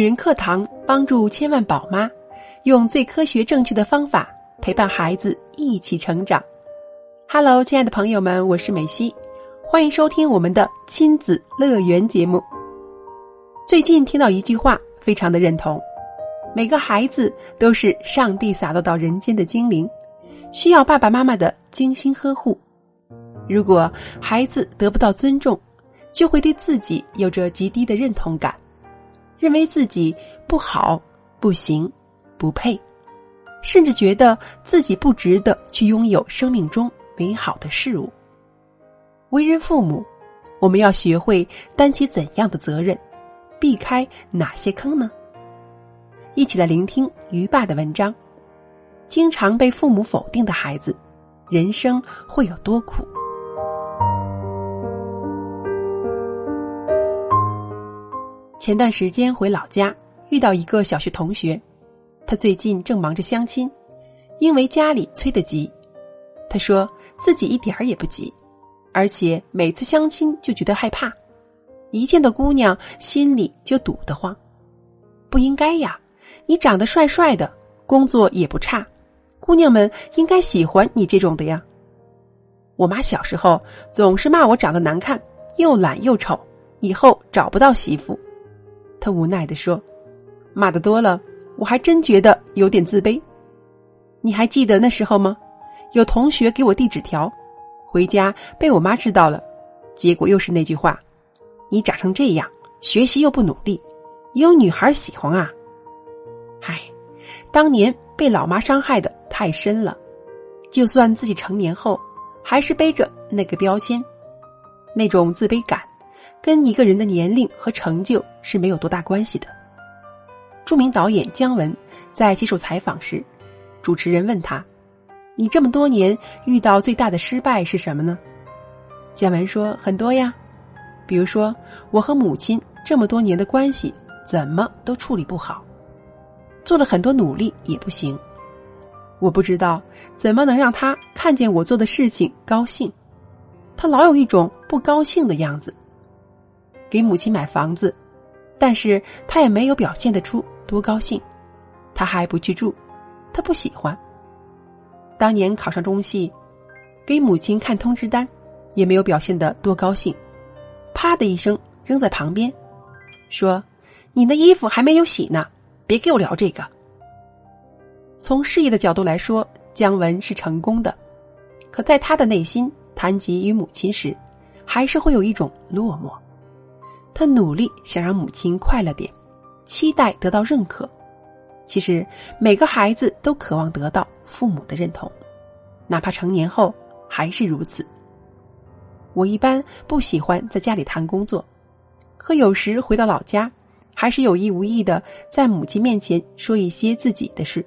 女人课堂帮助千万宝妈用最科学正确的方法陪伴孩子一起成长。Hello，亲爱的朋友们，我是美西，欢迎收听我们的亲子乐园节目。最近听到一句话，非常的认同：每个孩子都是上帝洒落到人间的精灵，需要爸爸妈妈的精心呵护。如果孩子得不到尊重，就会对自己有着极低的认同感。认为自己不好、不行、不配，甚至觉得自己不值得去拥有生命中美好的事物。为人父母，我们要学会担起怎样的责任，避开哪些坑呢？一起来聆听于爸的文章：经常被父母否定的孩子，人生会有多苦？前段时间回老家，遇到一个小学同学，他最近正忙着相亲，因为家里催得急。他说自己一点儿也不急，而且每次相亲就觉得害怕，一见到姑娘心里就堵得慌。不应该呀，你长得帅帅的，工作也不差，姑娘们应该喜欢你这种的呀。我妈小时候总是骂我长得难看，又懒又丑，以后找不到媳妇。他无奈的说：“骂的多了，我还真觉得有点自卑。你还记得那时候吗？有同学给我递纸条，回家被我妈知道了，结果又是那句话：‘你长成这样，学习又不努力，有女孩喜欢啊？’唉，当年被老妈伤害的太深了，就算自己成年后，还是背着那个标签，那种自卑感。”跟一个人的年龄和成就是没有多大关系的。著名导演姜文在接受采访时，主持人问他：“你这么多年遇到最大的失败是什么呢？”姜文说：“很多呀，比如说我和母亲这么多年的关系怎么都处理不好，做了很多努力也不行。我不知道怎么能让他看见我做的事情高兴，他老有一种不高兴的样子。”给母亲买房子，但是他也没有表现得出多高兴，他还不去住，他不喜欢。当年考上中戏，给母亲看通知单，也没有表现得多高兴，啪的一声扔在旁边，说：“你的衣服还没有洗呢，别给我聊这个。”从事业的角度来说，姜文是成功的，可在他的内心谈及与母亲时，还是会有一种落寞。他努力想让母亲快乐点，期待得到认可。其实每个孩子都渴望得到父母的认同，哪怕成年后还是如此。我一般不喜欢在家里谈工作，可有时回到老家，还是有意无意的在母亲面前说一些自己的事，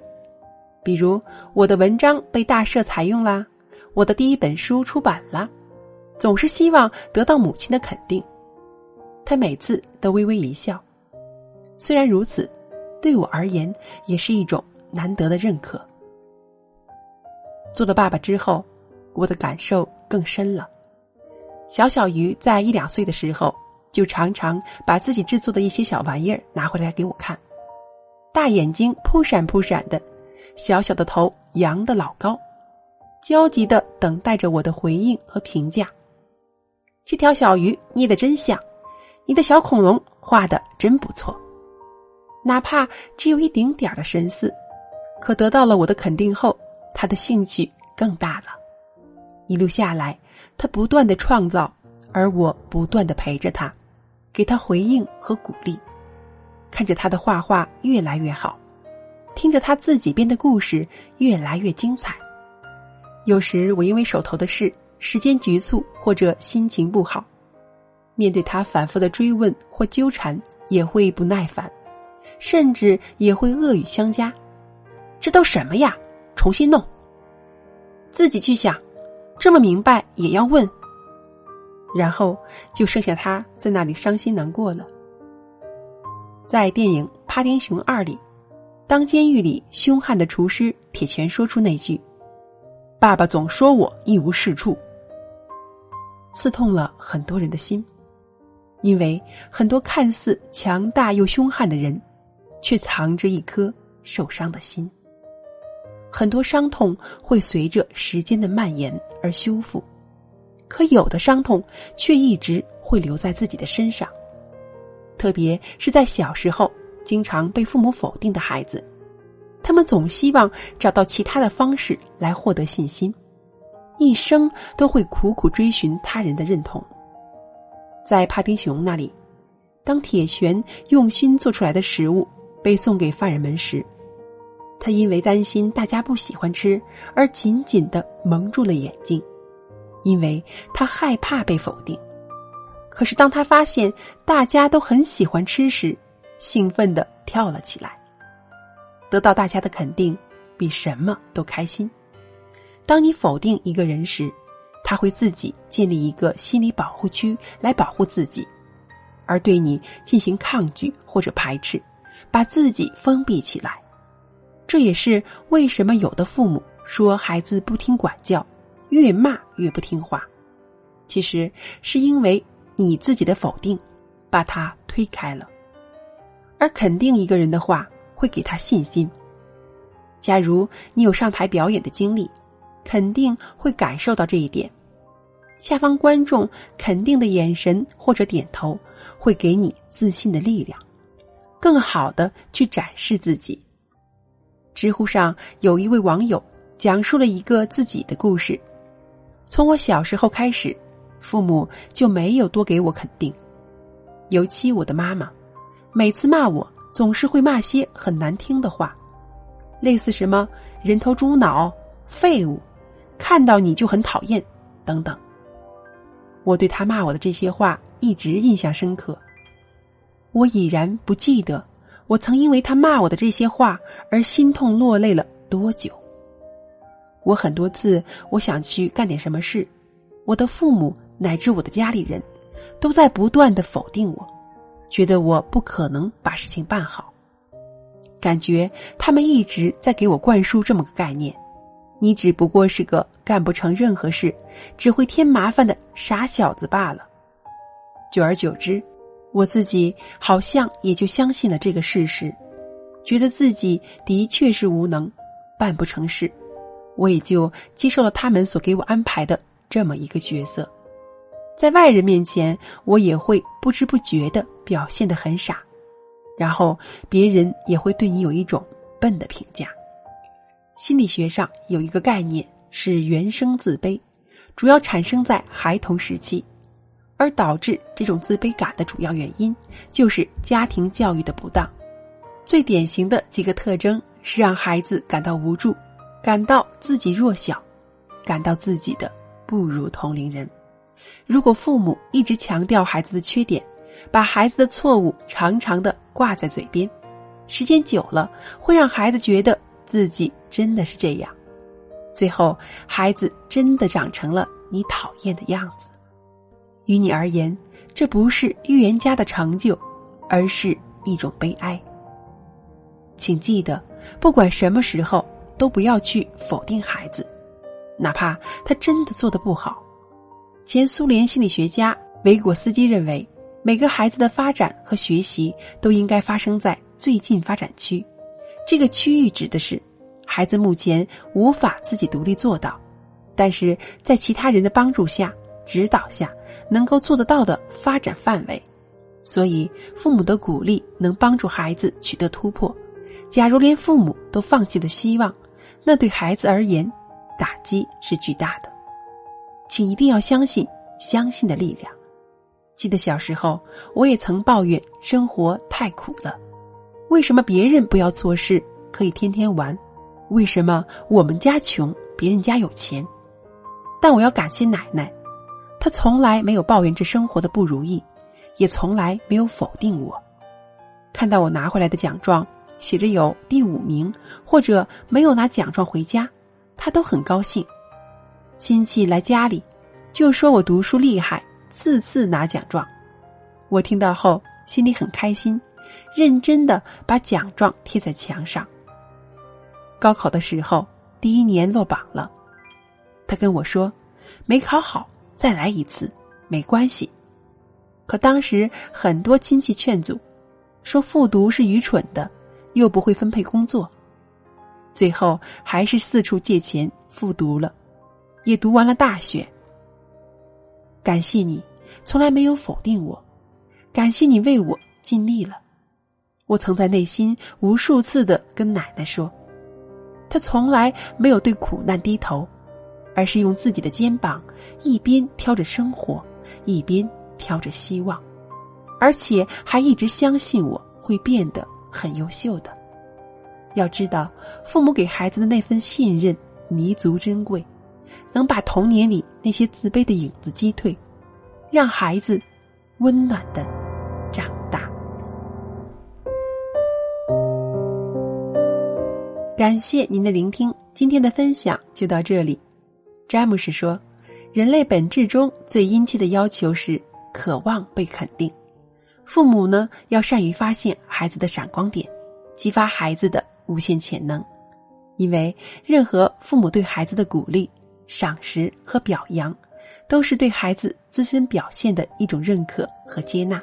比如我的文章被大社采用啦，我的第一本书出版啦，总是希望得到母亲的肯定。他每次都微微一笑，虽然如此，对我而言也是一种难得的认可。做了爸爸之后，我的感受更深了。小小鱼在一两岁的时候，就常常把自己制作的一些小玩意儿拿回来给我看，大眼睛扑闪扑闪的，小小的头扬得老高，焦急的等待着我的回应和评价。这条小鱼捏得真像。你的小恐龙画的真不错，哪怕只有一丁点儿的神似，可得到了我的肯定后，他的兴趣更大了。一路下来，他不断的创造，而我不断的陪着他，给他回应和鼓励，看着他的画画越来越好，听着他自己编的故事越来越精彩。有时我因为手头的事，时间局促或者心情不好。面对他反复的追问或纠缠，也会不耐烦，甚至也会恶语相加。这都什么呀？重新弄。自己去想，这么明白也要问。然后就剩下他在那里伤心难过了。在电影《帕丁熊二》里，当监狱里凶悍的厨师铁拳说出那句：“爸爸总说我一无是处”，刺痛了很多人的心。因为很多看似强大又凶悍的人，却藏着一颗受伤的心。很多伤痛会随着时间的蔓延而修复，可有的伤痛却一直会留在自己的身上。特别是在小时候经常被父母否定的孩子，他们总希望找到其他的方式来获得信心，一生都会苦苦追寻他人的认同。在帕丁熊那里，当铁拳用心做出来的食物被送给犯人们时。他因为担心大家不喜欢吃，而紧紧的蒙住了眼睛，因为他害怕被否定。可是当他发现大家都很喜欢吃时，兴奋的跳了起来。得到大家的肯定，比什么都开心。当你否定一个人时，他会自己建立一个心理保护区来保护自己，而对你进行抗拒或者排斥，把自己封闭起来。这也是为什么有的父母说孩子不听管教，越骂越不听话。其实是因为你自己的否定，把他推开了。而肯定一个人的话，会给他信心。假如你有上台表演的经历，肯定会感受到这一点。下方观众肯定的眼神或者点头，会给你自信的力量，更好的去展示自己。知乎上有一位网友讲述了一个自己的故事：从我小时候开始，父母就没有多给我肯定，尤其我的妈妈，每次骂我总是会骂些很难听的话，类似什么“人头猪脑”“废物”“看到你就很讨厌”等等。我对他骂我的这些话一直印象深刻，我已然不记得。我曾因为他骂我的这些话而心痛落泪了多久？我很多次我想去干点什么事，我的父母乃至我的家里人，都在不断的否定我，觉得我不可能把事情办好，感觉他们一直在给我灌输这么个概念：你只不过是个干不成任何事、只会添麻烦的傻小子罢了。久而久之。我自己好像也就相信了这个事实，觉得自己的确是无能，办不成事，我也就接受了他们所给我安排的这么一个角色。在外人面前，我也会不知不觉的表现的很傻，然后别人也会对你有一种笨的评价。心理学上有一个概念是原生自卑，主要产生在孩童时期。而导致这种自卑感的主要原因，就是家庭教育的不当。最典型的几个特征是让孩子感到无助，感到自己弱小，感到自己的不如同龄人。如果父母一直强调孩子的缺点，把孩子的错误常常的挂在嘴边，时间久了会让孩子觉得自己真的是这样，最后孩子真的长成了你讨厌的样子。于你而言，这不是预言家的成就，而是一种悲哀。请记得，不管什么时候，都不要去否定孩子，哪怕他真的做的不好。前苏联心理学家维果斯基认为，每个孩子的发展和学习都应该发生在最近发展区。这个区域指的是孩子目前无法自己独立做到，但是在其他人的帮助下、指导下。能够做得到的发展范围，所以父母的鼓励能帮助孩子取得突破。假如连父母都放弃了希望，那对孩子而言打击是巨大的。请一定要相信相信的力量。记得小时候，我也曾抱怨生活太苦了，为什么别人不要做事可以天天玩？为什么我们家穷，别人家有钱？但我要感谢奶奶。她从来没有抱怨这生活的不如意，也从来没有否定我。看到我拿回来的奖状写着有第五名，或者没有拿奖状回家，他都很高兴。亲戚来家里，就说我读书厉害，次次拿奖状。我听到后心里很开心，认真的把奖状贴在墙上。高考的时候，第一年落榜了，他跟我说没考好。再来一次，没关系。可当时很多亲戚劝阻，说复读是愚蠢的，又不会分配工作，最后还是四处借钱复读了，也读完了大学。感谢你，从来没有否定我，感谢你为我尽力了。我曾在内心无数次的跟奶奶说，她从来没有对苦难低头，而是用自己的肩膀一边挑着生活，一边挑着希望，而且还一直相信我会变得很优秀的。要知道，父母给孩子的那份信任弥足珍贵。能把童年里那些自卑的影子击退，让孩子温暖的感谢您的聆听，今天的分享就到这里。詹姆斯说：“人类本质中最殷切的要求是渴望被肯定。父母呢，要善于发现孩子的闪光点，激发孩子的无限潜能。因为任何父母对孩子的鼓励。”赏识和表扬，都是对孩子自身表现的一种认可和接纳，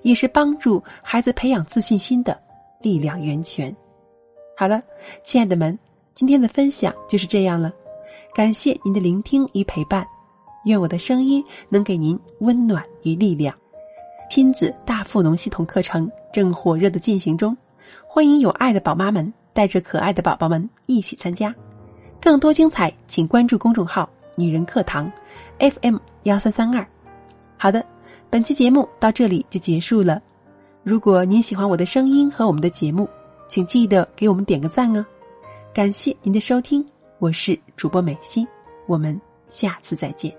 也是帮助孩子培养自信心的力量源泉。好了，亲爱的们，今天的分享就是这样了，感谢您的聆听与陪伴，愿我的声音能给您温暖与力量。亲子大富农系统课程正火热的进行中，欢迎有爱的宝妈们带着可爱的宝宝们一起参加。更多精彩，请关注公众号“女人课堂 ”，FM 幺三三二。好的，本期节目到这里就结束了。如果您喜欢我的声音和我们的节目，请记得给我们点个赞哦。感谢您的收听，我是主播美心，我们下次再见。